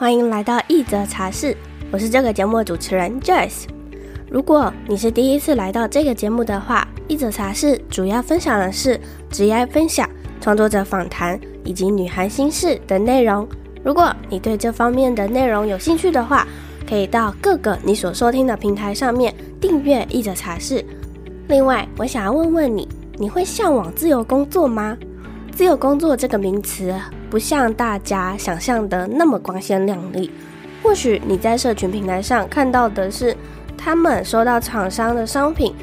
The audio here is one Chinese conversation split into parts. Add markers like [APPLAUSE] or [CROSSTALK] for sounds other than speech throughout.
欢迎来到一则茶室，我是这个节目的主持人 Joyce。如果你是第一次来到这个节目的话，一则茶室主要分享的是职业分享、创作者访谈以及女孩心事等内容。如果你对这方面的内容有兴趣的话，可以到各个你所收听的平台上面订阅一则茶室。另外，我想要问问你，你会向往自由工作吗？自由工作这个名词不像大家想象的那么光鲜亮丽。或许你在社群平台上看到的是他们收到厂商的商品，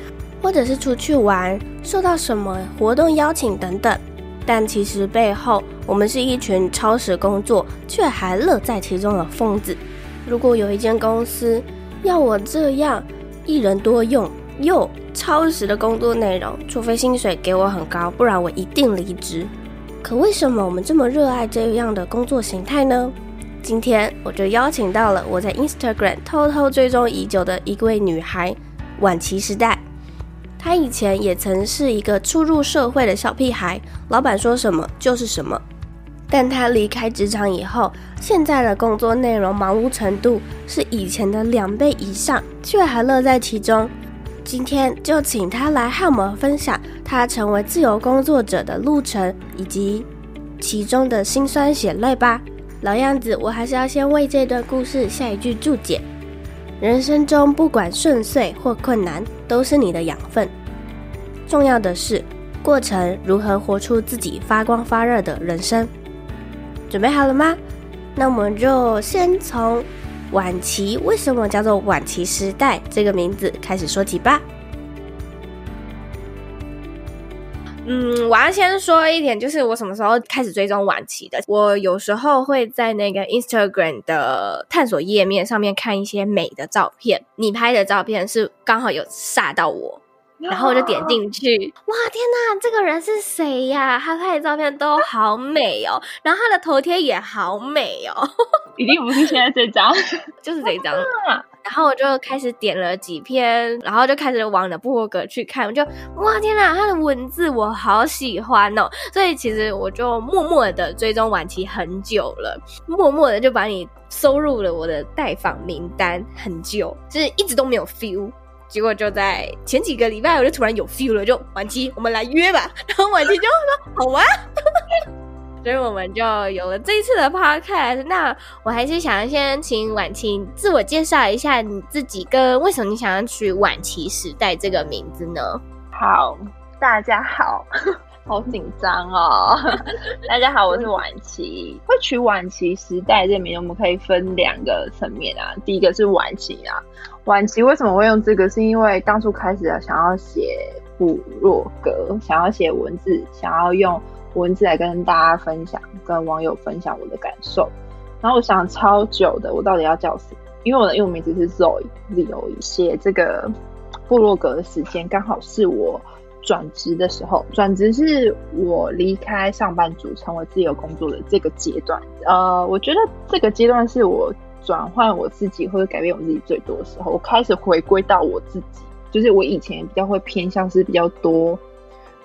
或者是出去玩受到什么活动邀请等等。但其实背后，我们是一群超时工作却还乐在其中的疯子。如果有一间公司要我这样一人多用又超时的工作内容，除非薪水给我很高，不然我一定离职。可为什么我们这么热爱这样的工作形态呢？今天我就邀请到了我在 Instagram 偷偷追踪已久的一位女孩，晚期时代。她以前也曾是一个初入社会的小屁孩，老板说什么就是什么。但她离开职场以后，现在的工作内容忙碌程度是以前的两倍以上，却还乐在其中。今天就请他来和我们分享他成为自由工作者的路程，以及其中的辛酸血泪吧。老样子，我还是要先为这段故事下一句注解：人生中不管顺遂或困难，都是你的养分。重要的是过程如何活出自己发光发热的人生。准备好了吗？那我们就先从。晚期为什么叫做晚期时代这个名字开始说起吧。嗯，我要先说一点，就是我什么时候开始追踪晚期的？我有时候会在那个 Instagram 的探索页面上面看一些美的照片，你拍的照片是刚好有煞到我。然后我就点进去，哇，天哪，这个人是谁呀？他拍的照片都好美哦，然后他的头贴也好美哦，[LAUGHS] 一定不是现在这张，[LAUGHS] 就是这张。然后我就开始点了几篇，然后就开始往的部落格去看，我就哇，天哪，他的文字我好喜欢哦，所以其实我就默默的追踪晚期很久了，默默的就把你收入了我的待访名单很久，就是一直都没有 feel。结果就在前几个礼拜，我就突然有 feel 了，就晚期，我们来约吧。[LAUGHS] 然后晚期就说好啊，[LAUGHS] 所以我们就有了这一次的 podcast。那我还是想要先请婉琪自我介绍一下你自己，跟为什么你想要取晚期时代这个名字呢？好，大家好。好紧张哦！[LAUGHS] 大家好，我是晚期。会取晚期时代这名，我们可以分两个层面啊。第一个是晚期啊，晚期为什么会用这个？是因为当初开始想要写部落格，想要写文字，想要用文字来跟大家分享，跟网友分享我的感受。然后我想超久的，我到底要叫什么？因为我的英文名字是 Zoe，Zoe。写这个部落格的时间刚好是我。转职的时候，转职是我离开上班族成为自由工作的这个阶段。呃，我觉得这个阶段是我转换我自己或者改变我自己最多的时候。我开始回归到我自己，就是我以前比较会偏向是比较多，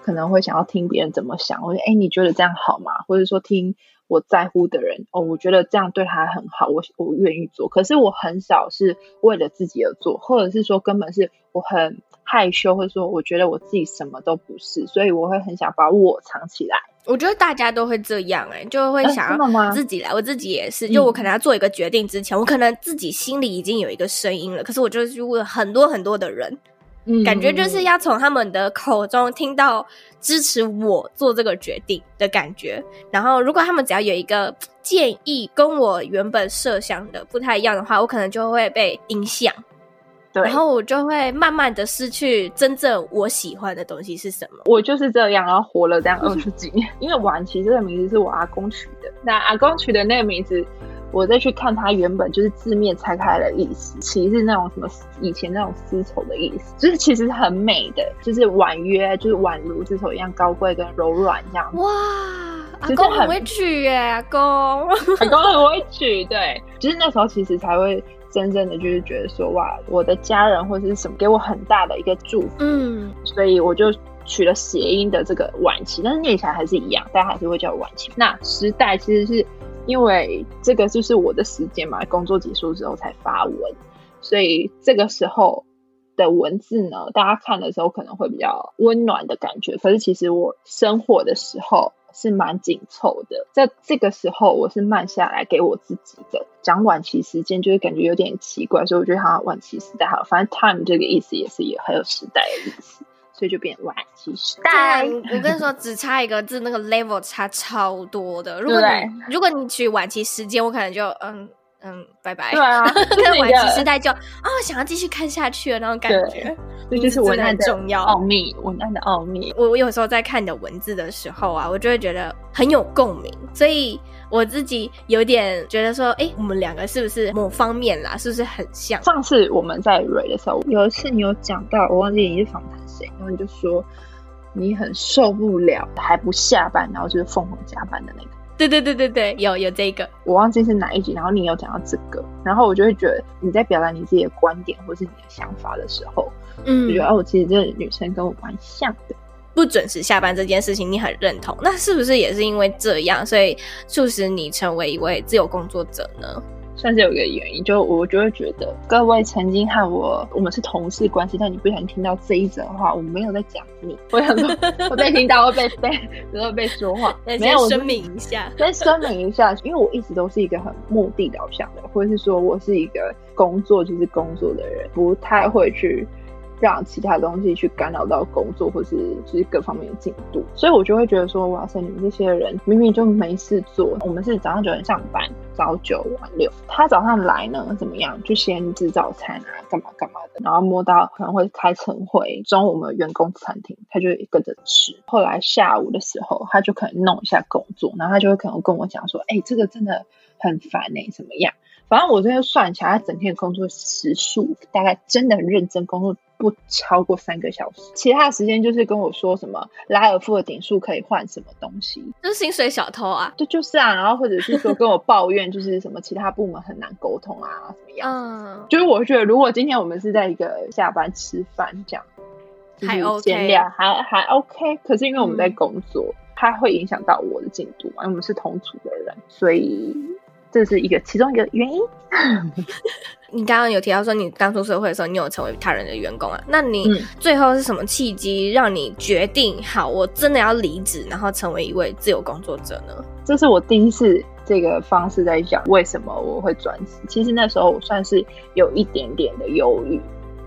可能会想要听别人怎么想。我说，哎，你觉得这样好吗？或者说听我在乎的人哦，我觉得这样对他很好，我我愿意做。可是我很少是为了自己而做，或者是说根本是我很。害羞，或者说我觉得我自己什么都不是，所以我会很想把我藏起来。我觉得大家都会这样、欸，哎，就会想要自己来。我自己也是，就我可能要做一个决定之前，嗯、我可能自己心里已经有一个声音了，可是我就去问很多很多的人，嗯、感觉就是要从他们的口中听到支持我做这个决定的感觉。然后，如果他们只要有一个建议跟我原本设想的不太一样的话，我可能就会被影响。对，然后我就会慢慢的失去真正我喜欢的东西是什么。我就是这样，然后活了这样 [LAUGHS] 二十几年。因为晚期这个名字是我阿公取的，那阿公取的那个名字，我再去看它原本就是字面拆开的意思，其实是那种什么以前那种丝绸的意思，就是其实很美的，就是婉约，就是宛如丝绸一样高贵跟柔软这样。哇，阿公很会取耶，阿公，[LAUGHS] 阿公很会取，对，就是那时候其实才会。真正的就是觉得说哇，我的家人或者是什么给我很大的一个祝福，嗯，所以我就取了谐音的这个晚期，但是念起来还是一样，大家还是会叫我晚期。那时代其实是因为这个就是我的时间嘛，工作结束之后才发文，所以这个时候的文字呢，大家看的时候可能会比较温暖的感觉。可是其实我生活的时候是蛮紧凑的，在这个时候我是慢下来给我自己的。讲晚期时间就是感觉有点奇怪，所以我觉得好像晚期时代好，反正 time 这个意思也是也很有时代的意思。所以就变晚期时代。我跟你说，只差一个字，那个 level 差超多的。如果你如果你取晚期时间，我可能就嗯嗯拜拜。对啊，跟晚期时代就啊、哦，想要继续看下去的那种感觉。这就是文案的重要奥秘，文案的奥秘。我我有时候在看你的文字的时候啊，我就会觉得很有共鸣，所以。我自己有点觉得说，哎、欸，我们两个是不是某方面啦，是不是很像？上次我们在瑞的时候，有一次你有讲到，我忘记你是访谈谁，然后你就说你很受不了还不下班，然后就是疯狂加班的那个。对对对对对，有有这个，我忘记是哪一集，然后你有讲到这个，然后我就会觉得你在表达你自己的观点或是你的想法的时候，嗯，我觉得哦，其实这个女生跟我蛮像的。不准时下班这件事情，你很认同，那是不是也是因为这样，所以促使你成为一位自由工作者呢？算是有一个原因，就我就会觉得，各位曾经和我我们是同事关系，但你不想听到这一则的话，我没有在讲你，[LAUGHS] 我想说，我被听到会被被会被说话，没有声明一下，先声明一下，因为我一直都是一个很目的导向的，或者是说我是一个工作就是工作的人，不太会去。让其他东西去干扰到工作，或是就是各方面的进度，所以我就会觉得说，哇塞，你们这些人明明就没事做。我们是早上九点上班，早九晚六。他早上来呢，怎么样？就先吃早餐啊，干嘛干嘛的。然后摸到可能会开晨会，中午我们员工餐厅，他就跟着吃。后来下午的时候，他就可能弄一下工作，然后他就会可能跟我讲说，哎、这个真的很烦哎、怎么样？反正我这边算起来，他整天的工作时数大概真的很认真工作。不超过三个小时，其他的时间就是跟我说什么拉尔夫的点数可以换什么东西，就是薪水小偷啊，对就，就是啊，然后或者是说跟我抱怨，就是什么其他部门很难沟通啊，怎么样？嗯，就是我觉得如果今天我们是在一个下班吃饭这样，还 OK，还还 OK，可是因为我们在工作，嗯、它会影响到我的进度嘛，因为我们是同组的人，所以。这是一个其中一个原因。你刚刚有提到说，你刚出社会的时候，你有成为他人的员工啊？那你最后是什么契机让你决定好，我真的要离职，然后成为一位自由工作者呢？这是我第一次这个方式在讲为什么我会转职。其实那时候我算是有一点点的忧郁，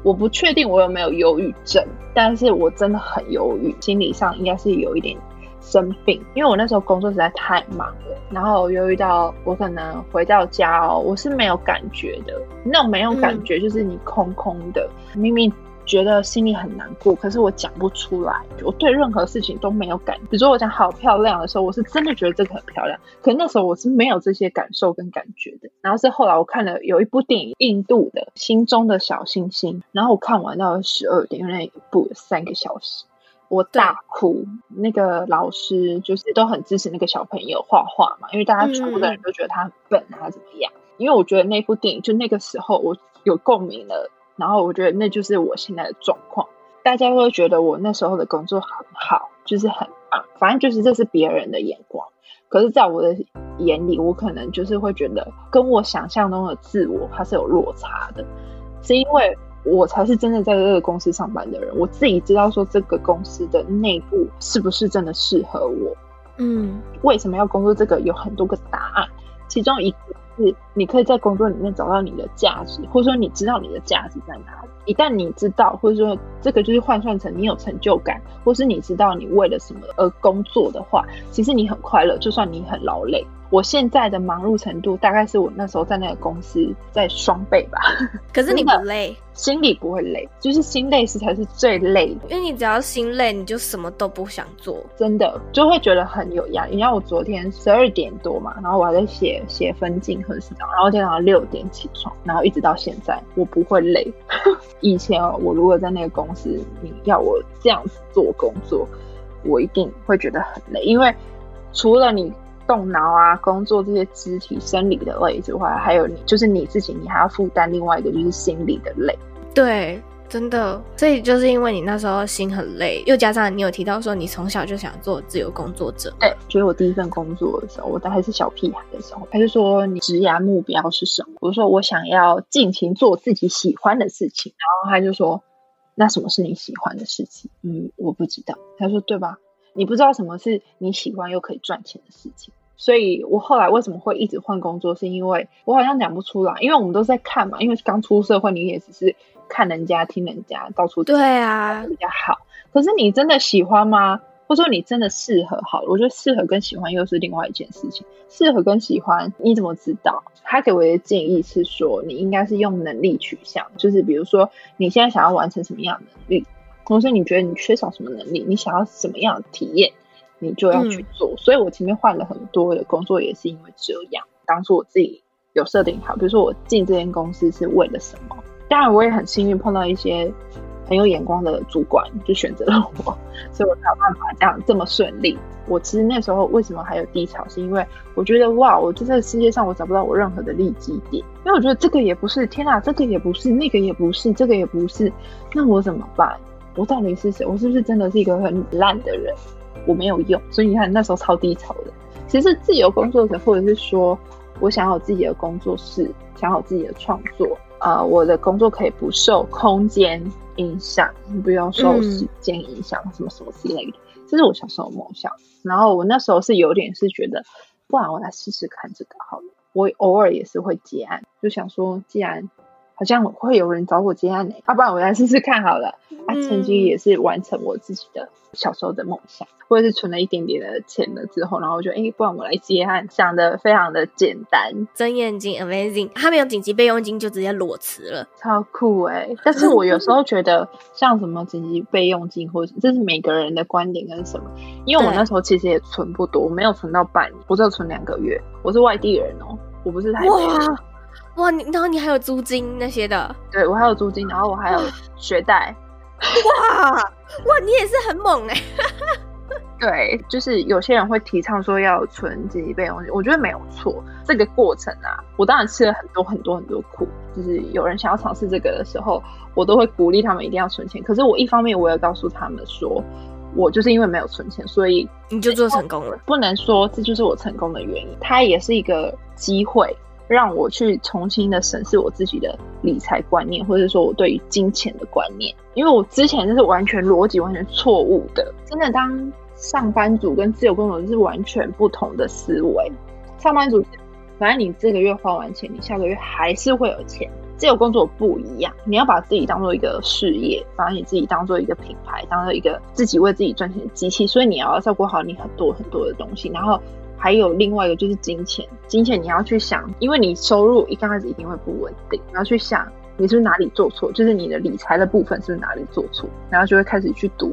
我不确定我有没有忧郁症，但是我真的很忧郁，心理上应该是有一点。生病，因为我那时候工作实在太忙了，然后又遇到我可能回到家哦，我是没有感觉的，那种没有感觉就是你空空的，嗯、明明觉得心里很难过，可是我讲不出来，我对任何事情都没有感觉。比如说我讲好漂亮的时候，我是真的觉得这个很漂亮，可是那时候我是没有这些感受跟感觉的。然后是后来我看了有一部电影，印度的《心中的小星星》，然后我看完到十二点，因为那一部三个小时。我大哭，那个老师就是都很支持那个小朋友画画嘛，因为大家全部的人都觉得他很笨啊，怎么样？嗯、因为我觉得那部电影就那个时候我有共鸣了，然后我觉得那就是我现在的状况。大家会觉得我那时候的工作很好，就是很棒，反正就是这是别人的眼光。可是，在我的眼里，我可能就是会觉得跟我想象中的自我它是有落差的，是因为。我才是真的在这个公司上班的人，我自己知道说这个公司的内部是不是真的适合我。嗯，为什么要工作？这个有很多个答案，其中一个是你可以在工作里面找到你的价值，或者说你知道你的价值在哪里。一旦你知道，或者说这个就是换算成你有成就感，或是你知道你为了什么而工作的话，其实你很快乐，就算你很劳累。我现在的忙碌程度，大概是我那时候在那个公司在双倍吧。[LAUGHS] 可是你不累，心里不会累，就是心累时才是最累的。因为你只要心累，你就什么都不想做，真的就会觉得很有压力。你像我昨天十二点多嘛，然后我还在写写分镜和事长，然后今天早上六点起床，然后一直到现在，我不会累。[LAUGHS] 以前我如果在那个公司，你要我这样子做工作，我一定会觉得很累，因为除了你。动脑啊，工作这些肢体生理的累之外，还有你就是你自己，你还要负担另外一个就是心理的累。对，真的。所以就是因为你那时候心很累，又加上你有提到说你从小就想做自由工作者。对，觉得我第一份工作的时候，我还是小屁孩的时候，他就说你职涯目标是什么？我说我想要尽情做自己喜欢的事情。然后他就说，那什么是你喜欢的事情？嗯，我不知道。他说对吧？你不知道什么是你喜欢又可以赚钱的事情。所以我后来为什么会一直换工作，是因为我好像讲不出来，因为我们都在看嘛，因为刚出社会，你也只是看人家、听人家到处对啊比较好。可是你真的喜欢吗？或者说你真的适合？好了，我觉得适合跟喜欢又是另外一件事情。适合跟喜欢，你怎么知道？他给我的建议是说，你应该是用能力取向，就是比如说你现在想要完成什么样的能力，同时你觉得你缺少什么能力，你想要什么样的体验。你就要去做，嗯、所以我前面换了很多的工作，也是因为这样。当初我自己有设定好，比如说我进这间公司是为了什么？当然，我也很幸运碰到一些很有眼光的主管，就选择了我，[LAUGHS] 所以我才有办法这样这么顺利。我其实那时候为什么还有低潮，是因为我觉得哇，我在这个世界上我找不到我任何的利基点，因为我觉得这个也不是，天哪，这个也不是，那个也不是，这个也不是，那我怎么办？我到底是谁？我是不是真的是一个很烂的人？我没有用，所以你看那时候超低潮的。其实自由工作者，或者是说我想要有自己的工作室，想要有自己的创作，啊、呃，我的工作可以不受空间影响，不用受时间影响，什么什么之类的。这是我小时候的梦想。然后我那时候是有点是觉得，不然我来试试看这个好了。我偶尔也是会接案，就想说，既然好像会有人找我接案呢，要、啊、不然我来试试看好了。啊，曾经也是完成我自己的小时候的梦想，或者是存了一点点的钱了之后，然后我就哎，不然我来接案，想的非常的简单。睁眼睛，amazing，他没有紧急备用金就直接裸辞了，超酷哎、欸！但是我有时候觉得，像什么紧急备用金，或者这是每个人的观点跟什么，因为我那时候其实也存不多，我没有存到半年，我只有存两个月。我是外地人哦，我不是台北人。哇哇，你然后你还有租金那些的？对，我还有租金，然后我还有学贷。[LAUGHS] 哇哇，你也是很猛哎！[LAUGHS] 对，就是有些人会提倡说要存自己备用金，我觉得没有错。这个过程啊，我当然吃了很多很多很多苦。就是有人想要尝试这个的时候，我都会鼓励他们一定要存钱。可是我一方面我也告诉他们说，我就是因为没有存钱，所以你就做成功了。不能说这就是我成功的原因，它也是一个机会。让我去重新的审视我自己的理财观念，或者说我对于金钱的观念，因为我之前就是完全逻辑完全错误的。真的，当上班族跟自由工作是完全不同的思维。上班族，反正你这个月花完钱，你下个月还是会有钱。自由工作不一样，你要把自己当做一个事业，把你自己当做一个品牌，当做一个自己为自己赚钱的机器，所以你要照顾好你很多很多的东西，然后。还有另外一个就是金钱，金钱你要去想，因为你收入一刚开始一定会不稳定，你要去想你是不是哪里做错，就是你的理财的部分是不是哪里做错，然后就会开始去读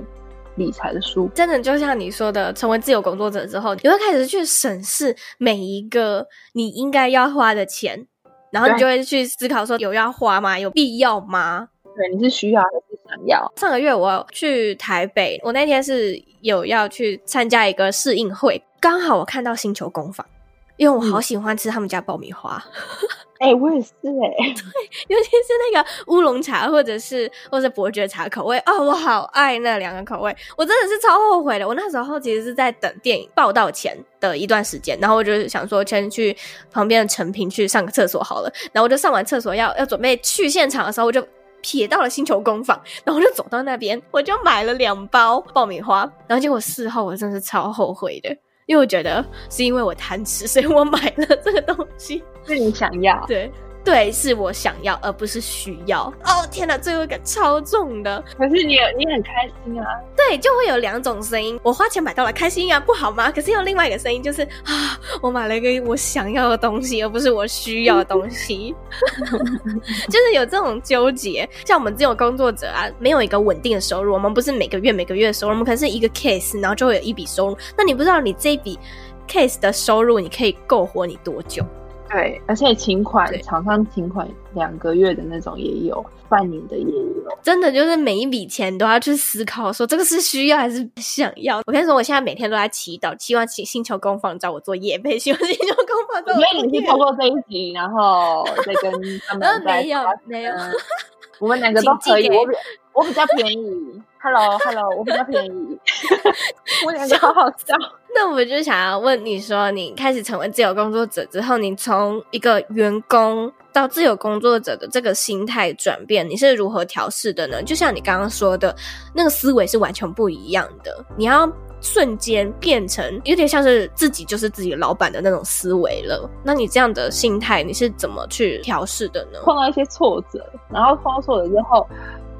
理财的书。真的就像你说的，成为自由工作者之后，你会开始去审视每一个你应该要花的钱，然后你就会去思考说有要花吗？有必要吗？对，你是需要还是想要？上个月我去台北，我那天是有要去参加一个试映会。刚好我看到星球工坊，因为我好喜欢吃他们家爆米花。[LAUGHS] 哎、欸，我也是哎、欸，对，[LAUGHS] 尤其是那个乌龙茶或者是或者是伯爵茶口味哦，我好爱那两个口味。我真的是超后悔的。我那时候其实是在等电影报道前的一段时间，然后我就想说先去旁边的成品去上个厕所好了。然后我就上完厕所要要准备去现场的时候，我就瞥到了星球工坊，然后我就走到那边，我就买了两包爆米花。然后结果事后我真的是超后悔的。因为我觉得是因为我贪吃，所以我买了这个东西。是你想要？对。对，是我想要，而不是需要。哦，天哪，罪恶感超重的。可是你，你很开心啊。对，就会有两种声音。我花钱买到了，开心啊，不好吗？可是有另外一个声音，就是啊，我买了一个我想要的东西，而不是我需要的东西。[LAUGHS] 就是有这种纠结。像我们这种工作者啊，没有一个稳定的收入，我们不是每个月每个月的收入，我们可能是一个 case，然后就会有一笔收入。那你不知道你这一笔 case 的收入，你可以够活你多久？对，而且请款厂商请款两个月的那种也有，半年的也有。真的就是每一笔钱都要去思考，说这个是需要还是想要。我跟你说，我现在每天都在祈祷，希望请星球工坊找我做夜配，希望星球工坊找我做业配。所以你是透过这一集，然后再跟他们 [LAUGHS] 再没有没有。我们两个都可以，我比我比较便宜。Hello，Hello，hello, 我比较便宜。[LAUGHS] 我两个好好笑。那我就想要问你说，你开始成为自由工作者之后，你从一个员工到自由工作者的这个心态转变，你是如何调试的呢？就像你刚刚说的，那个思维是完全不一样的。你要瞬间变成有点像是自己就是自己老板的那种思维了。那你这样的心态，你是怎么去调试的呢？碰到一些挫折，然后碰到挫折之后，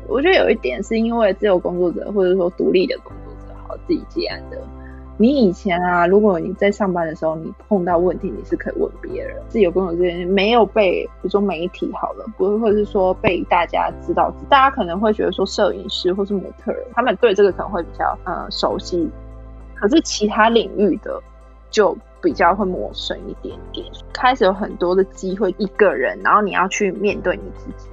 我觉得有一点是因为自由工作者或者说独立的工作者，好自己接案的。你以前啊，如果你在上班的时候，你碰到问题，你是可以问别人。自由工作者没有被，比如说媒体好了，不或者是说被大家知道，大家可能会觉得说摄影师或是模特，他们对这个可能会比较呃熟悉。可是其他领域的就比较会陌生一点点。开始有很多的机会，一个人，然后你要去面对你自己，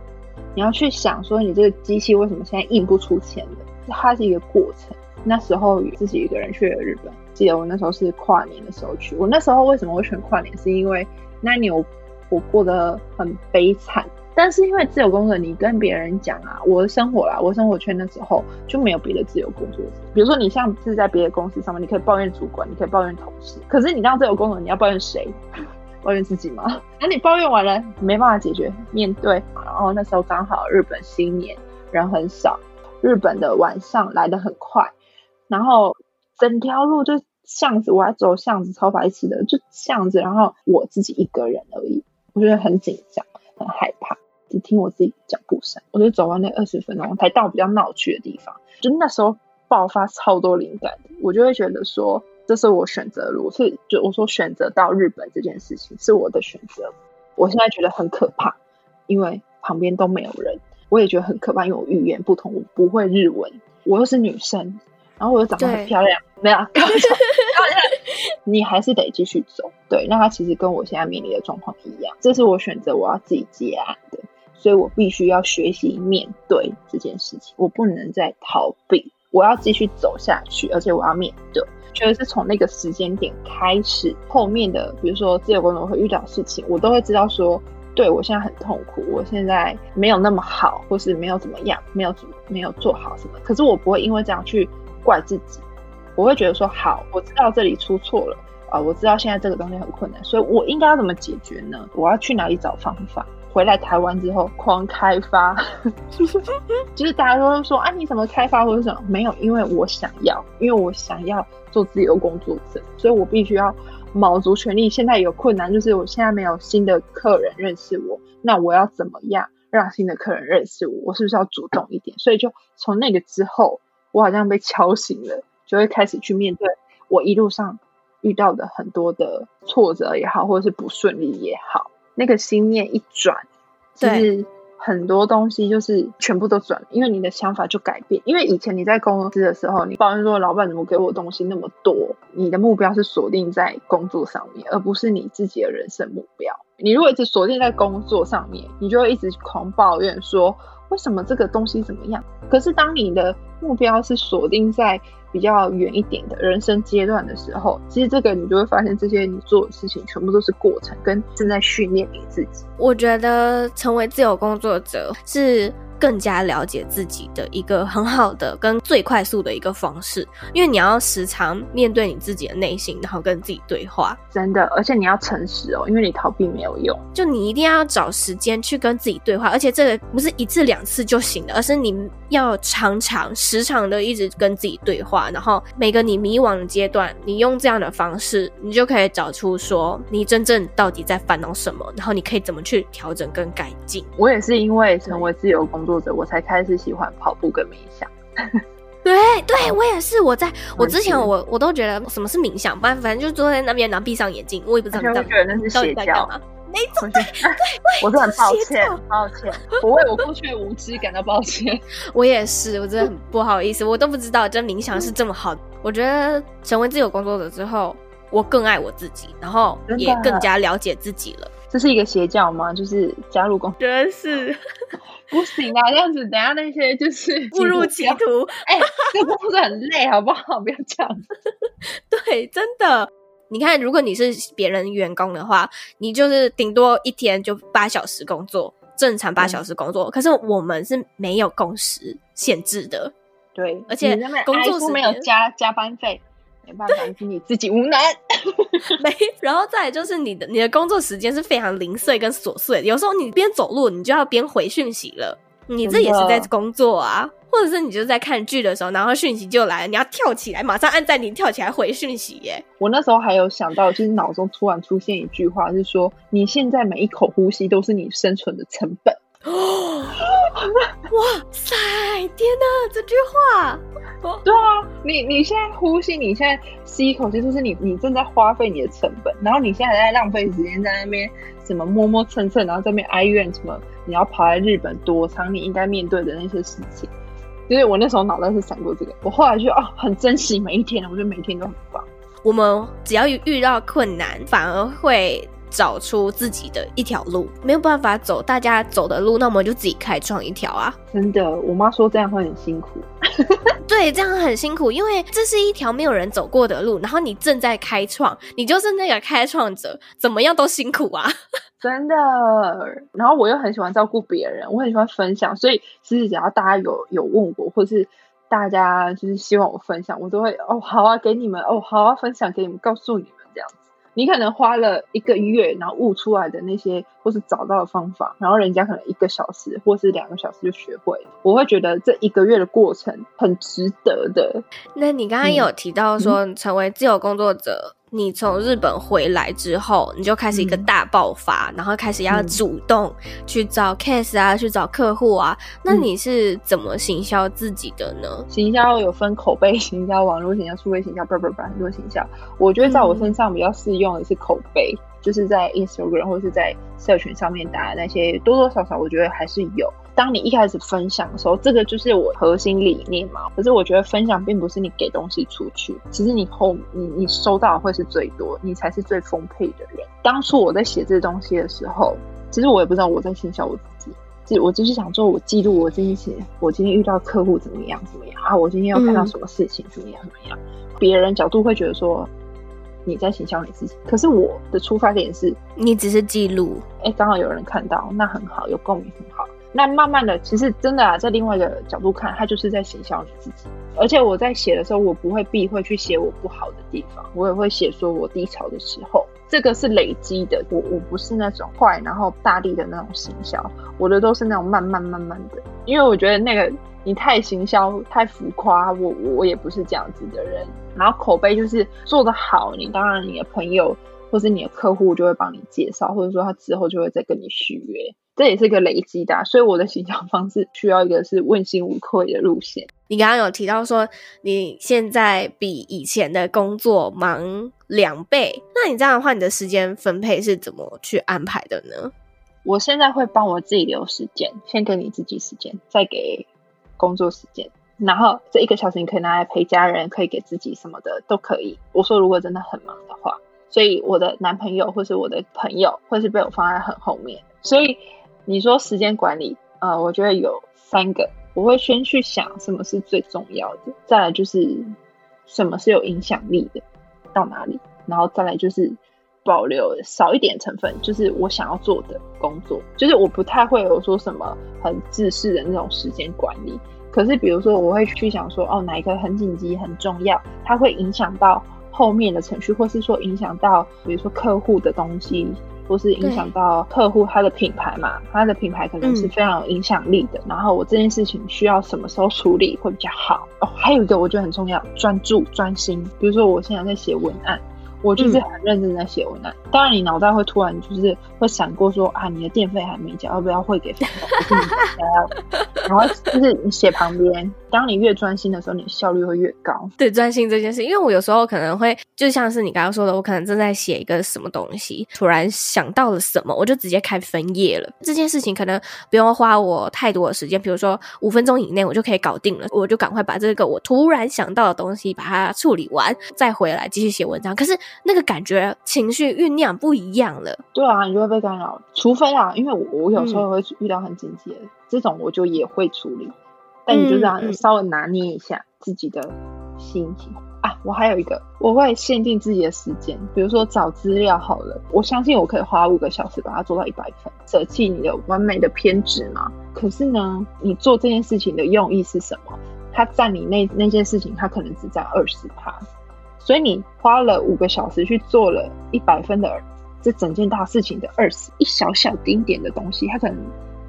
你要去想说，你这个机器为什么现在印不出钱了？它是一个过程。那时候自己一个人去了日本，记得我那时候是跨年的时候去。我那时候为什么会选跨年？是因为那年我我过得很悲惨，但是因为自由工作，你跟别人讲啊，我的生活啦，我生活圈的时候就没有别的自由工作者。比如说你像是在别的公司上面，你可以抱怨主管，你可以抱怨同事，可是你当自由工作，你要抱怨谁？[LAUGHS] 抱怨自己吗？那你抱怨完了没办法解决，面对。然后那时候刚好日本新年人很少，日本的晚上来得很快。然后整条路就巷子，我还走巷子，超白痴的，就巷子。然后我自己一个人而已，我觉得很紧张，很害怕，只听我自己脚步声。我就走完那二十分钟，才到比较闹区的地方。就那时候爆发超多灵感，我就会觉得说，这是我选择路，是就我说选择到日本这件事情是我的选择。我现在觉得很可怕，因为旁边都没有人。我也觉得很可怕，因为我语言不同，我不会日文，我又是女生。然后我又长得很漂亮，没有，开玩笑，[LAUGHS] 你还是得继续走。对，那他其实跟我现在面临的状况一样，这是我选择我要自己接案的，所以我必须要学习面对这件事情，我不能再逃避，我要继续走下去，而且我要面对。觉得是从那个时间点开始，后面的比如说自由工作会遇到事情，我都会知道说，对我现在很痛苦，我现在没有那么好，或是没有怎么样，没有怎没有做好什么，可是我不会因为这样去。怪自己，我会觉得说好，我知道这里出错了啊、我知道现在这个东西很困难，所以我应该要怎么解决呢？我要去哪里找方法？回来台湾之后狂开发，[LAUGHS] 就是大家都说啊，你怎么开发或者什么？没有，因为我想要，因为我想要做自由工作者，所以我必须要卯足全力。现在有困难，就是我现在没有新的客人认识我，那我要怎么样让新的客人认识我？我是不是要主动一点？所以就从那个之后。我好像被敲醒了，就会开始去面对我一路上遇到的很多的挫折也好，或者是不顺利也好。那个心念一转，就是很多东西就是全部都转，因为你的想法就改变。因为以前你在公司的时候，你抱怨说老板怎么给我东西那么多，你的目标是锁定在工作上面，而不是你自己的人生目标。你如果一直锁定在工作上面，你就会一直狂抱怨说，为什么这个东西怎么样？可是当你的目标是锁定在比较远一点的人生阶段的时候，其实这个你就会发现，这些你做的事情全部都是过程，跟正在训练你自己。我觉得成为自由工作者是。更加了解自己的一个很好的跟最快速的一个方式，因为你要时常面对你自己的内心，然后跟自己对话。真的，而且你要诚实哦，因为你逃避没有用。就你一定要找时间去跟自己对话，而且这个不是一次两次就行的，而是你要常常、时常的一直跟自己对话。然后每个你迷惘的阶段，你用这样的方式，你就可以找出说你真正到底在烦恼什么，然后你可以怎么去调整跟改进。我也是因为成为自由工作作者，我才开始喜欢跑步跟冥想。[LAUGHS] 对，对我也是。我在我之前我，我我都觉得什么是冥想，反正就坐在那边，然后闭上眼睛，我也不知道你在觉得那是邪教。[LAUGHS] 没错，对对，我是很抱歉，抱歉，我为我过去的无知感到抱歉。[LAUGHS] 我也是，我真的很不好意思，我都不知道这冥想是这么好。我觉得成为自由工作者之后，我更爱我自己，然后也更加了解自己了。这是一个邪教吗？就是加入工，觉得是不行啊！这样子，等下那些就是误入歧途。哎、欸，这工作很累，好不好？不要这样。[LAUGHS] 对，真的。你看，如果你是别人员工的话，你就是顶多一天就八小时工作。正常八小时工作，嗯、可是我们是没有工时限制的。对，而且工作是没有加加班费，没办法，是你自己无能。[LAUGHS] [LAUGHS] 没，然后再来就是你的你的工作时间是非常零碎跟琐碎，有时候你边走路，你就要边回讯息了，你这也是在工作啊。或者是你就是在看剧的时候，然后讯息就来了，你要跳起来，马上按暂停，跳起来回讯息耶。我那时候还有想到，就是脑中突然出现一句话，是说你现在每一口呼吸都是你生存的成本。哦，[GASPS] 哇塞，天哪，这句话，对啊，你你现在呼吸，你现在吸一口气，就是你你正在花费你的成本，然后你现在还在浪费时间在那边什么磨磨蹭蹭，然后在那边哀怨什么，你要跑来日本躲藏你应该面对的那些事情。因为我那时候脑袋是闪过这个，我后来就哦，很珍惜每一天，我觉得每一天都很棒。我们只要遇到困难，反而会找出自己的一条路。没有办法走大家走的路，那我们就自己开创一条啊！真的，我妈说这样会很辛苦。[LAUGHS] 对，这样很辛苦，因为这是一条没有人走过的路，然后你正在开创，你就是那个开创者，怎么样都辛苦啊。[LAUGHS] 真的，然后我又很喜欢照顾别人，我很喜欢分享，所以其实只要大家有有问我，或是大家就是希望我分享，我都会哦好啊，给你们哦好啊，分享给你们，告诉你。你可能花了一个月，然后悟出来的那些，或是找到的方法，然后人家可能一个小时或是两个小时就学会，我会觉得这一个月的过程很值得的。那你刚刚有提到说成为自由工作者。你从日本回来之后，你就开始一个大爆发，嗯、然后开始要主动去找 case 啊，嗯、去找客户啊。那你是怎么行销自己的呢？行销有分口碑行销、网络行销、数位行销，不不不，很多行销。我觉得在我身上比较适用的是口碑，嗯、就是在 Instagram 或是在社群上面打的那些，多多少少我觉得还是有。当你一开始分享的时候，这个就是我核心理念嘛。可是我觉得分享并不是你给东西出去，其实你后你你收到的会是最多，你才是最丰沛的人。当初我在写这东西的时候，其实我也不知道我在行销我自己，就我就是想做我记录我这些，我今天遇到客户怎么样怎么样啊，我今天要看到什么事情怎么样怎么样。别人角度会觉得说你在行销你自己，可是我的出发点是你只是记录，哎，刚好有人看到，那很好，有共鸣很好。那慢慢的，其实真的啊，在另外一个角度看，他就是在行销你自己。而且我在写的时候，我不会避讳去写我不好的地方，我也会写说我低潮的时候，这个是累积的。我我不是那种快然后大力的那种行销，我的都是那种慢慢慢慢的。因为我觉得那个你太行销太浮夸，我我也不是这样子的人。然后口碑就是做得好，你当然你的朋友或是你的客户就会帮你介绍，或者说他之后就会再跟你续约。这也是一个累积的，所以我的形象方式需要一个是问心无愧的路线。你刚刚有提到说你现在比以前的工作忙两倍，那你这样的话，你的时间分配是怎么去安排的呢？我现在会帮我自己留时间，先给你自己时间，再给工作时间，然后这一个小时你可以拿来陪家人，可以给自己什么的都可以。我说如果真的很忙的话，所以我的男朋友或是我的朋友会是被我放在很后面，所以。你说时间管理，呃，我觉得有三个，我会先去想什么是最重要的，再来就是什么是有影响力的，到哪里，然后再来就是保留少一点成分，就是我想要做的工作，就是我不太会有说什么很自私的那种时间管理。可是比如说，我会去想说，哦，哪一个很紧急、很重要，它会影响到后面的程序，或是说影响到，比如说客户的东西。或是影响到客户他的品牌嘛，他的品牌可能是非常有影响力的。嗯、然后我这件事情需要什么时候处理会比较好？哦，还有一个我觉得很重要，专注专心。比如说我现在在写文案。我就是很认真在写文案，嗯、当然你脑袋会突然就是会闪过说啊，你的电费还没交，要不要汇给房东？[LAUGHS] 然后就是你写旁边，当你越专心的时候，你的效率会越高。对，专心这件事，因为我有时候可能会就像是你刚刚说的，我可能正在写一个什么东西，突然想到了什么，我就直接开分页了。这件事情可能不用花我太多的时间，比如说五分钟以内我就可以搞定了，我就赶快把这个我突然想到的东西把它处理完，再回来继续写文章。可是。那个感觉、情绪酝酿不一样了。对啊，你就会被干扰。除非啊，因为我我有时候会遇到很紧急的、嗯、这种，我就也会处理。但你就这样稍微拿捏一下自己的心情、啊。我还有一个，我会限定自己的时间，比如说找资料好了，我相信我可以花五个小时把它做到一百分，舍弃你的完美的偏执嘛。可是呢，你做这件事情的用意是什么？它占你那那件事情，它可能只占二十趴，所以你花了五个小时去做了一百分的这整件大事情的二十一小小丁点的东西，它可能。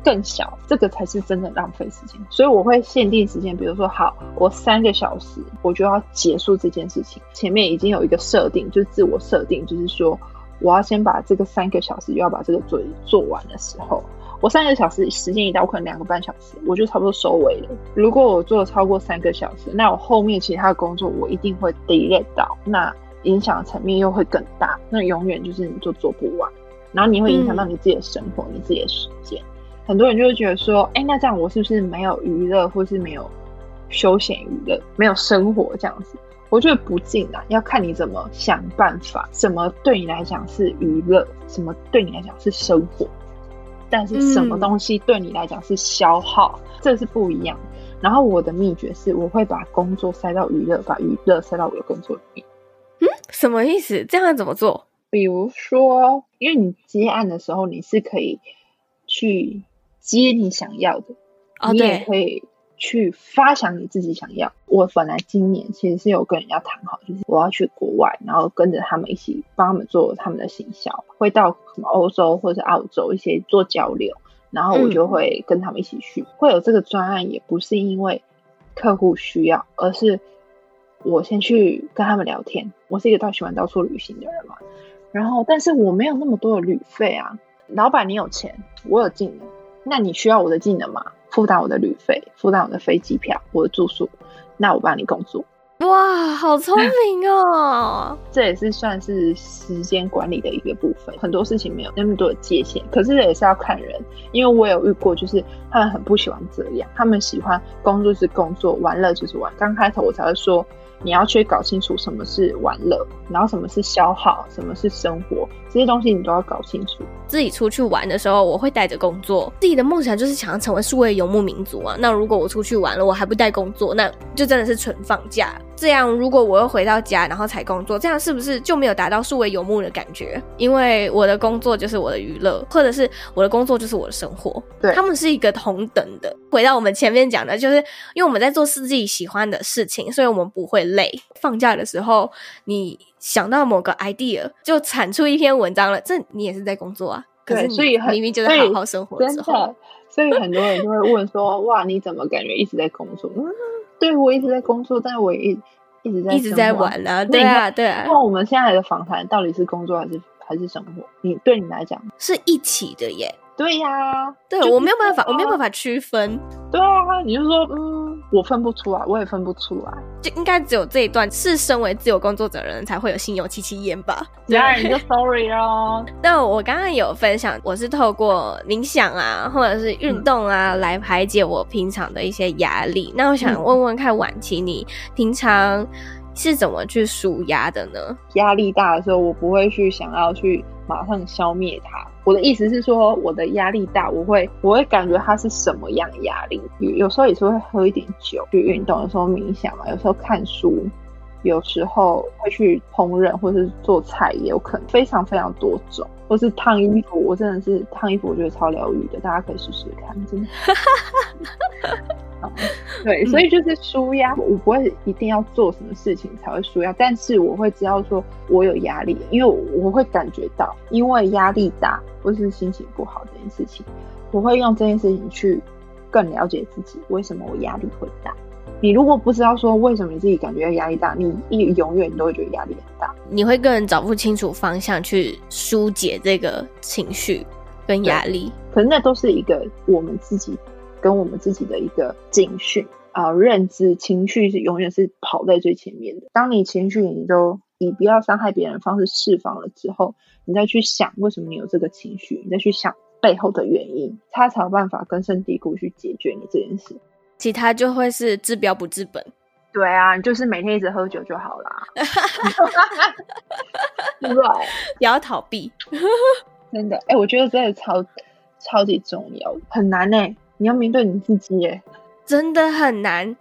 更小，这个才是真的浪费时间。所以我会限定时间，比如说，好，我三个小时我就要结束这件事情。前面已经有一个设定，就是自我设定，就是说我要先把这个三个小时又要把这个做做完的时候，我三个小时时间一到，我可能两个半小时我就差不多收尾了。如果我做了超过三个小时，那我后面其他的工作我一定会 delay 到，那影响层面又会更大，那永远就是你就做不完，然后你会影响到你自己的生活，嗯、你自己的时间。很多人就会觉得说，哎、欸，那这样我是不是没有娱乐，或是没有休闲娱乐，没有生活这样子？我觉得不尽然，要看你怎么想办法。什么对你来讲是娱乐，什么对你来讲是生活，但是什么东西对你来讲是消耗，嗯、这是不一样。然后我的秘诀是，我会把工作塞到娱乐，把娱乐塞到我的工作里面。嗯，什么意思？这样怎么做？比如说，因为你接案的时候，你是可以去。接你想要的，你也可以去发想你自己想要。我本来今年其实是有跟人家谈好，就是我要去国外，然后跟着他们一起帮他们做他们的行销，会到什么欧洲或者澳洲一些做交流，然后我就会跟他们一起去。嗯、会有这个专案，也不是因为客户需要，而是我先去跟他们聊天。我是一个到喜欢到处旅行的人嘛，然后但是我没有那么多的旅费啊。老板，你有钱，我有技能。那你需要我的技能吗？负担我的旅费，负担我的飞机票，我的住宿，那我帮你工作。哇，好聪 [LAUGHS] 明哦！这也是算是时间管理的一个部分。很多事情没有那么多的界限，可是也是要看人。因为我有遇过，就是他们很不喜欢这样，他们喜欢工作是工作，玩乐就是玩。刚开头我才会说。你要去搞清楚什么是玩乐，然后什么是消耗，什么是生活，这些东西你都要搞清楚。自己出去玩的时候，我会带着工作。自己的梦想就是想要成为数位游牧民族啊。那如果我出去玩了，我还不带工作，那就真的是纯放假。这样，如果我又回到家，然后才工作，这样是不是就没有达到数位游牧的感觉？因为我的工作就是我的娱乐，或者是我的工作就是我的生活。对，他们是一个同等的。回到我们前面讲的，就是因为我们在做自己喜欢的事情，所以我们不会累。放假的时候，你想到某个 idea 就产出一篇文章了，这你也是在工作啊。可是你明明就在好好生活的时候。所以很多人就会问说：“哇，你怎么感觉一直在工作？”嗯对，我一直在工作，但我也一一直在一直在玩啊，对啊，对啊。那我们现在的访谈到底是工作还是还是生活？你对你来讲是一起的耶。对呀、啊，对，我没有办法，我没有办法区分。对啊，你就说，嗯，我分不出来，我也分不出来，就应该只有这一段是身为自由工作者的人才会有心有戚戚焉吧？对啊，你就 sorry 哦。[LAUGHS] 那我刚刚有分享，我是透过冥想啊，或者是运动啊，嗯、来排解我平常的一些压力。那我想问问看，婉琪，你平常是怎么去舒压的呢？压力大的时候，我不会去想要去马上消灭它。我的意思是说，我的压力大，我会我会感觉它是什么样压力。有有时候也是会喝一点酒去运动，有时候冥想嘛，有时候看书，有时候会去烹饪或是做菜，也有可能非常非常多种。或是烫衣服，我真的是烫衣服，我觉得超疗愈的，大家可以试试看，真的。[LAUGHS] 嗯、对，所以就是舒压，我不会一定要做什么事情才会舒压，但是我会知道说我有压力，因为我，我会感觉到，因为压力大或是心情不好这件事情，我会用这件事情去更了解自己，为什么我压力会大。你如果不知道说为什么你自己感觉压力大，你一永远都会觉得压力很大，你会更找不清楚方向去疏解这个情绪跟压力。可是那都是一个我们自己。跟我们自己的一个警讯啊、呃，认知情绪是永远是跑在最前面的。当你情绪你都以不要伤害别人的方式释放了之后，你再去想为什么你有这个情绪，你再去想背后的原因，他才有办法根深蒂固去解决你这件事。其他就会是治标不治本，对啊，你就是每天一直喝酒就好啦，对 [LAUGHS] 不对？不要逃避，[LAUGHS] 真的哎，我觉得真的超超级重要，很难呢，你要面对你自己哎，真的很难。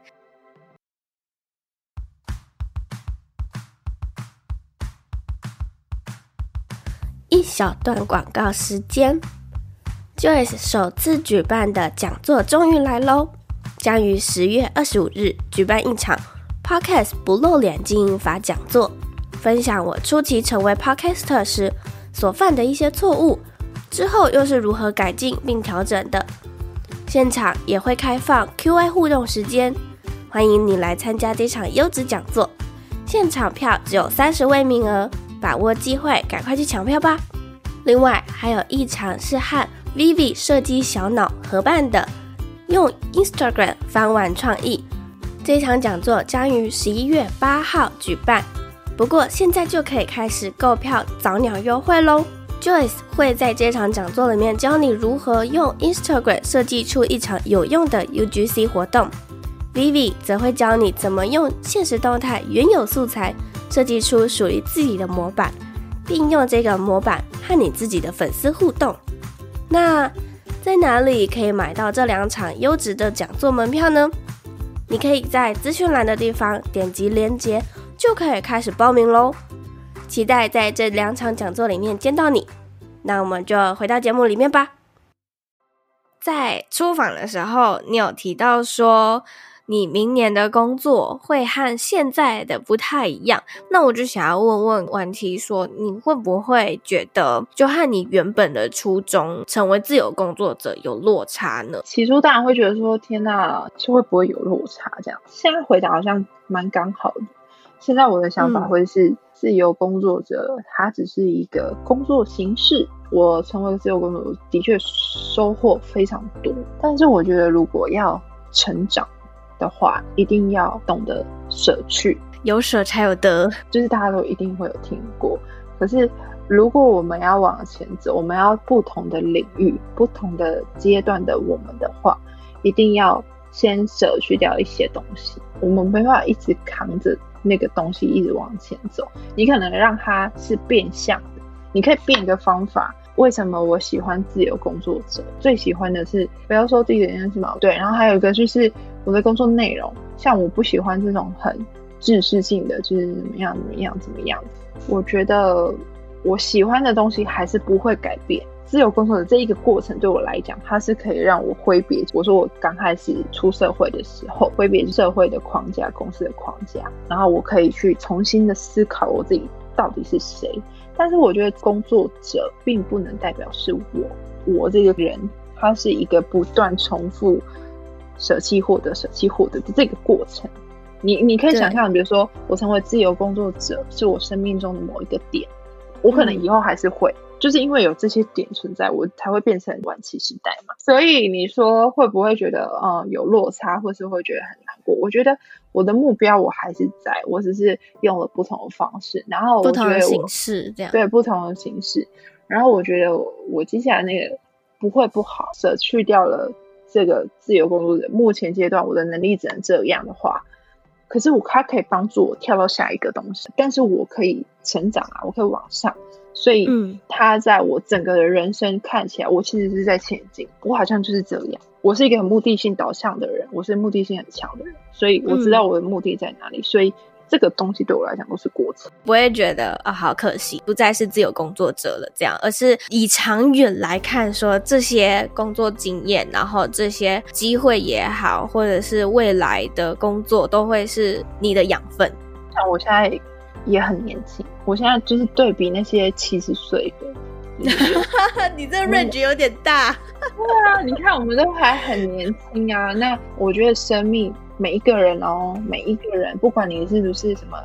一小段广告时间，Joyce 首次举办的讲座终于来喽！将于十月二十五日举办一场 Podcast 不露脸经营法讲座，分享我初期成为 Podcaster 时所犯的一些错误，之后又是如何改进并调整的。现场也会开放 Q&A 互动时间，欢迎你来参加这场优质讲座。现场票只有三十位名额，把握机会，赶快去抢票吧！另外还有一场是和 Vivi 设计小脑合办的，用 Instagram 翻玩创意。这场讲座将于十一月八号举办，不过现在就可以开始购票早鸟优惠喽。Joyce 会在这场讲座里面教你如何用 Instagram 设计出一场有用的 UGC 活动，Vivi 则会教你怎么用现实动态原有素材设计出属于自己的模板，并用这个模板和你自己的粉丝互动。那在哪里可以买到这两场优质的讲座门票呢？你可以在资讯栏的地方点击链接，就可以开始报名喽。期待在这两场讲座里面见到你。那我们就回到节目里面吧。在出访的时候，你有提到说你明年的工作会和现在的不太一样。那我就想要问问婉琪说，你会不会觉得就和你原本的初衷成为自由工作者有落差呢？起初当然会觉得说，天哪，是会不会有落差这样？现在回答好像蛮刚好的。现在我的想法会是。嗯自由工作者，他只是一个工作形式。我成为自由工作者，的确收获非常多。但是，我觉得如果要成长的话，一定要懂得舍去，有舍才有得，就是大家都一定会有听过。可是，如果我们要往前走，我们要不同的领域、不同的阶段的我们的话，一定要先舍去掉一些东西。我们没办法一直扛着。那个东西一直往前走，你可能让它是变相的，你可以变一个方法。为什么我喜欢自由工作者？最喜欢的是不要说自己的人是矛盾，然后还有一个就是我的工作内容，像我不喜欢这种很制式性的，就是怎么样怎么样怎么样。我觉得我喜欢的东西还是不会改变。自由工作的这一个过程对我来讲，它是可以让我挥别。我说我刚开始出社会的时候，挥别社会的框架、公司的框架，然后我可以去重新的思考我自己到底是谁。但是我觉得工作者并不能代表是我，我这个人，他是一个不断重复舍弃、获得、舍弃、获得的这个过程。你你可以想象，比如说我成为自由工作者，是我生命中的某一个点，我可能以后还是会。嗯就是因为有这些点存在，我才会变成晚期时代嘛。所以你说会不会觉得嗯有落差，或是会觉得很难过？我觉得我的目标我还是在，我只是用了不同的方式，然后不同的形式这样。对，不同的形式。然后我觉得我接下来那个不会不好，舍去掉了这个自由工作者。目前阶段我的能力只能这样的话，可是我它可以帮助我跳到下一个东西，但是我可以成长啊，我可以往上。所以，他在我整个的人生看起来，我其实是在前进。我好像就是这样，我是一个很目的性导向的人，我是目的性很强的人，所以我知道我的目的在哪里。所以，这个东西对我来讲都是过程。我也觉得啊，好可惜，不再是自由工作者了这样，而是以长远来看，说这些工作经验，然后这些机会也好，或者是未来的工作，都会是你的养分。像我现在。也很年轻，我现在就是对比那些七十岁的，[LAUGHS] 你这 range 有点大。对啊，你看我们都还很年轻啊。那我觉得生命每一个人哦，每一个人，不管你是不是什么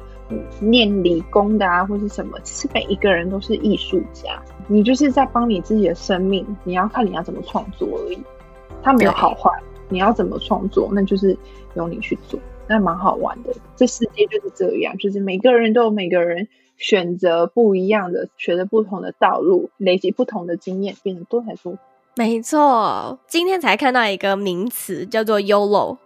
念理工的啊，或是什么，其实每一个人都是艺术家。你就是在帮你自己的生命，你要看你要怎么创作而已。它没有好坏，你要怎么创作，那就是由你去做。那蛮好玩的，这世界就是这样，就是每个人都有每个人选择不一样的，选择不同的道路，累积不同的经验，变得多才多。没错，今天才看到一个名词叫做 YOLO，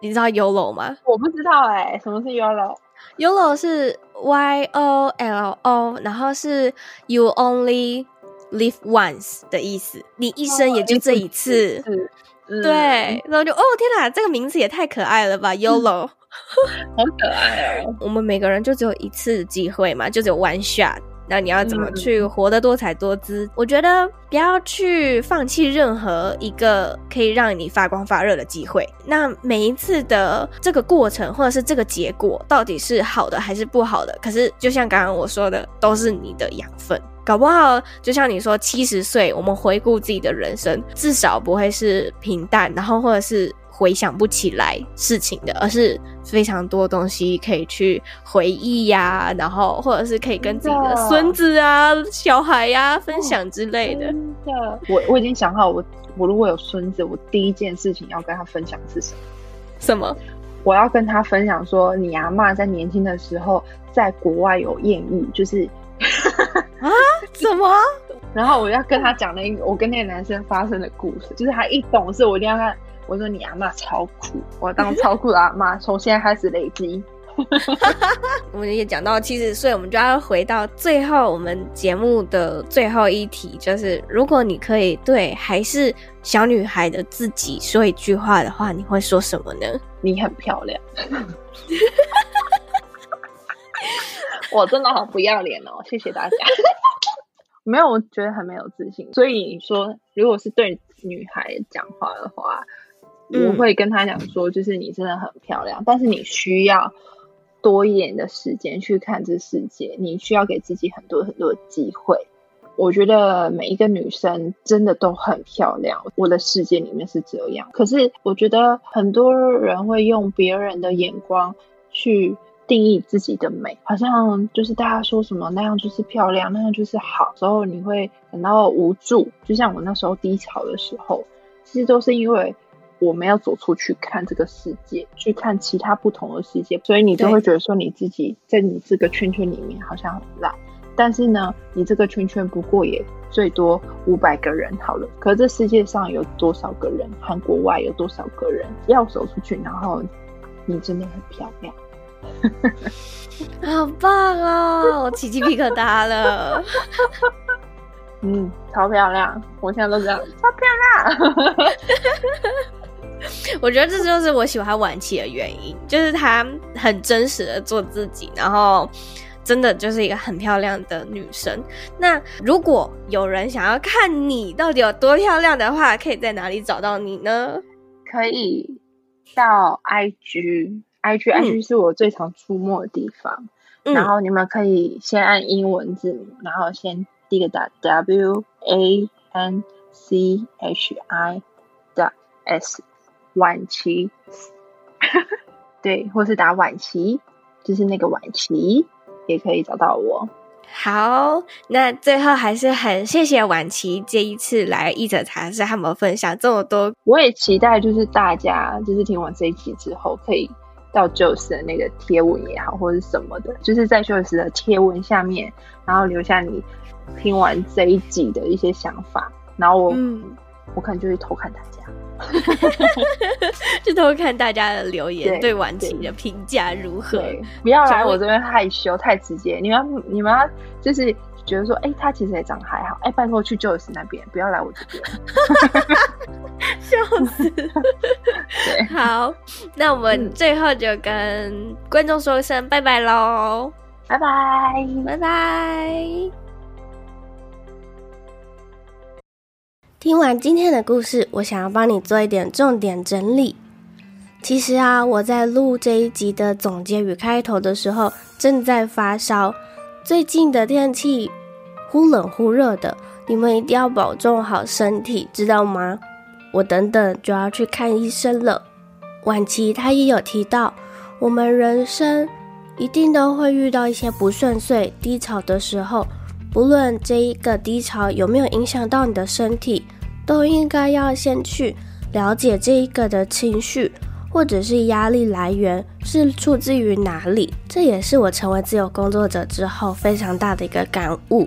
你知道 YOLO 吗？我不知道哎、欸，什么是 YOLO？YOLO 是 Y O L O，然后是 You Only Live Once 的意思，你一生也就这一次。哦嗯、对，然后就哦天哪，这个名字也太可爱了吧，YOLO，[LAUGHS] 好可爱哦。我们每个人就只有一次机会嘛，就只有 one shot，那你要怎么去活得多彩多姿？嗯、我觉得不要去放弃任何一个可以让你发光发热的机会。那每一次的这个过程，或者是这个结果，到底是好的还是不好的？可是就像刚刚我说的，都是你的养分。搞不好，就像你说，七十岁我们回顾自己的人生，至少不会是平淡，然后或者是。回想不起来事情的，而是非常多东西可以去回忆呀、啊，然后或者是可以跟自己的孙子啊、小孩呀、啊、分享之类的。真的，我我已经想好，我我如果有孙子，我第一件事情要跟他分享是什么？什么？我要跟他分享说，你阿妈在年轻的时候在国外有艳遇，就是啊？什么？[LAUGHS] 然后我要跟他讲那个我跟那个男生发生的故事，就是他一懂事，我一定要看。我说你阿妈超酷，我当超酷的阿妈，从现在开始累积。[LAUGHS] 我们也讲到七十岁，我们就要回到最后我们节目的最后一题，就是如果你可以对还是小女孩的自己说一句话的话，你会说什么呢？你很漂亮。[LAUGHS] 我真的好不要脸哦，谢谢大家。[LAUGHS] 没有，我觉得很没有自信。所以你说，如果是对女孩讲话的话。我会跟他讲说，就是你真的很漂亮，但是你需要多一点的时间去看这世界，你需要给自己很多很多的机会。我觉得每一个女生真的都很漂亮，我的世界里面是这样。可是我觉得很多人会用别人的眼光去定义自己的美，好像就是大家说什么那样就是漂亮，那样就是好，之后你会感到无助。就像我那时候低潮的时候，其实都是因为。我们要走出去看这个世界，去看其他不同的世界，所以你就会觉得说你自己在你这个圈圈里面好像很烂。但是呢，你这个圈圈不过也最多五百个人好了。可是这世界上有多少个人？韩国外有多少个人要走出去？然后你真的很漂亮，[LAUGHS] 好棒哦！我起鸡皮疙瘩了。嗯，超漂亮！我现在都这样，超漂亮。[LAUGHS] [LAUGHS] 我觉得这就是我喜欢晚期的原因，就是她很真实的做自己，然后真的就是一个很漂亮的女生。那如果有人想要看你到底有多漂亮的话，可以在哪里找到你呢？可以到 IG，IG，IG IG 是我最常出没的地方。嗯、然后你们可以先按英文字母，然后先第一个打 W A N C H I 的 S。婉琪，[LAUGHS] 对，或是打晚期，就是那个晚期，也可以找到我。好，那最后还是很谢谢晚期这一次来一者茶室，和我们分享这么多。我也期待就是大家就是听完这一集之后，可以到 Joyce 的那个贴文也好，或者什么的，就是在 Joyce 的贴文下面，然后留下你听完这一集的一些想法，然后我、嗯、我可能就会偷看大家。[LAUGHS] 就偷看大家的留言，对婉晴的评价如何？不要来我这边害羞，太直接。你们要你们要就是觉得说，哎、欸，他其实也长得还好。哎、欸，拜托去 Joyce 那边，不要来我这边。[LAUGHS] 笑死！[LAUGHS] 对，好，那我们最后就跟观众说一声拜拜喽，拜拜，拜拜。听完今天的故事，我想要帮你做一点重点整理。其实啊，我在录这一集的总结与开头的时候，正在发烧。最近的天气忽冷忽热的，你们一定要保重好身体，知道吗？我等等就要去看医生了。晚期他也有提到，我们人生一定都会遇到一些不顺遂、低潮的时候。不论这一个低潮有没有影响到你的身体，都应该要先去了解这一个的情绪或者是压力来源是出自于哪里。这也是我成为自由工作者之后非常大的一个感悟。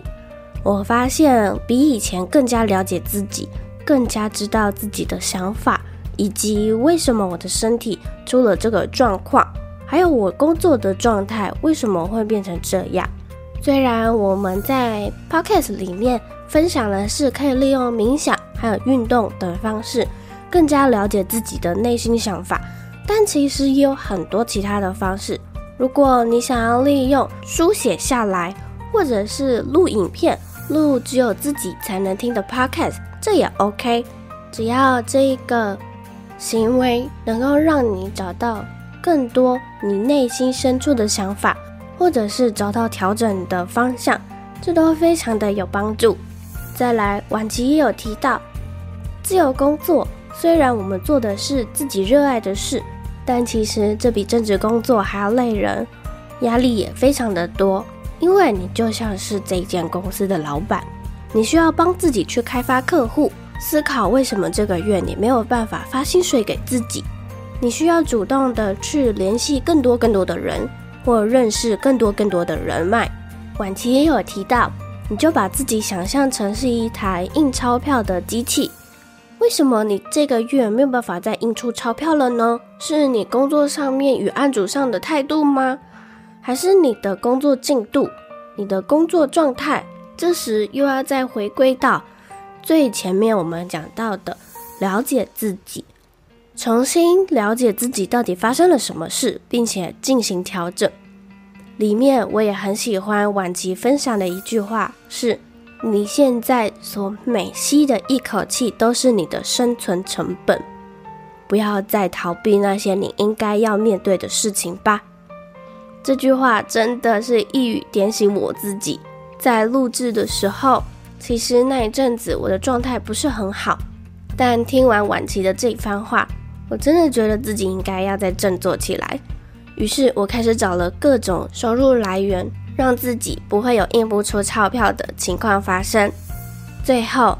我发现比以前更加了解自己，更加知道自己的想法，以及为什么我的身体出了这个状况，还有我工作的状态为什么会变成这样。虽然我们在 Podcast 里面分享的是可以利用冥想还有运动的方式，更加了解自己的内心想法，但其实也有很多其他的方式。如果你想要利用书写下来，或者是录影片、录只有自己才能听的 podcast，这也 OK。只要这个行为能够让你找到更多你内心深处的想法，或者是找到调整的方向，这都非常的有帮助。再来，晚琪也有提到，自由工作虽然我们做的是自己热爱的事，但其实这比正职工作还要累人，压力也非常的多。因为你就像是这一间公司的老板，你需要帮自己去开发客户，思考为什么这个月你没有办法发薪水给自己，你需要主动的去联系更多更多的人，或认识更多更多的人脉。婉琪也有提到，你就把自己想象成是一台印钞票的机器，为什么你这个月没有办法再印出钞票了呢？是你工作上面与案主上的态度吗？还是你的工作进度、你的工作状态，这时又要再回归到最前面我们讲到的了解自己，重新了解自己到底发生了什么事，并且进行调整。里面我也很喜欢婉琪分享的一句话是：你现在所每吸的一口气都是你的生存成本，不要再逃避那些你应该要面对的事情吧。这句话真的是一语点醒我自己。在录制的时候，其实那一阵子我的状态不是很好，但听完婉琪的这番话，我真的觉得自己应该要再振作起来。于是我开始找了各种收入来源，让自己不会有印不出钞票的情况发生。最后，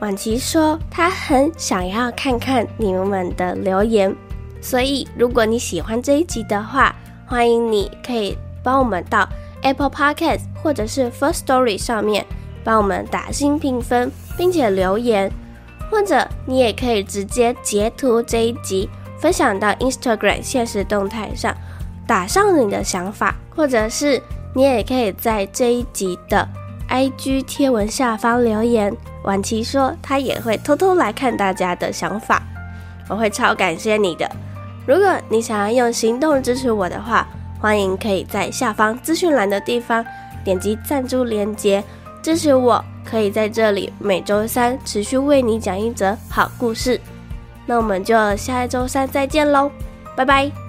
婉琪说她很想要看看你们的留言，所以如果你喜欢这一集的话，欢迎你可以帮我们到 Apple Podcast 或者是 First Story 上面帮我们打星评分，并且留言，或者你也可以直接截图这一集分享到 Instagram 现实动态上，打上你的想法，或者是你也可以在这一集的 IG 贴文下方留言。婉琪说她也会偷偷来看大家的想法，我会超感谢你的。如果你想要用行动支持我的话，欢迎可以在下方资讯栏的地方点击赞助链接支持我，可以在这里每周三持续为你讲一则好故事。那我们就下一周三再见喽，拜拜。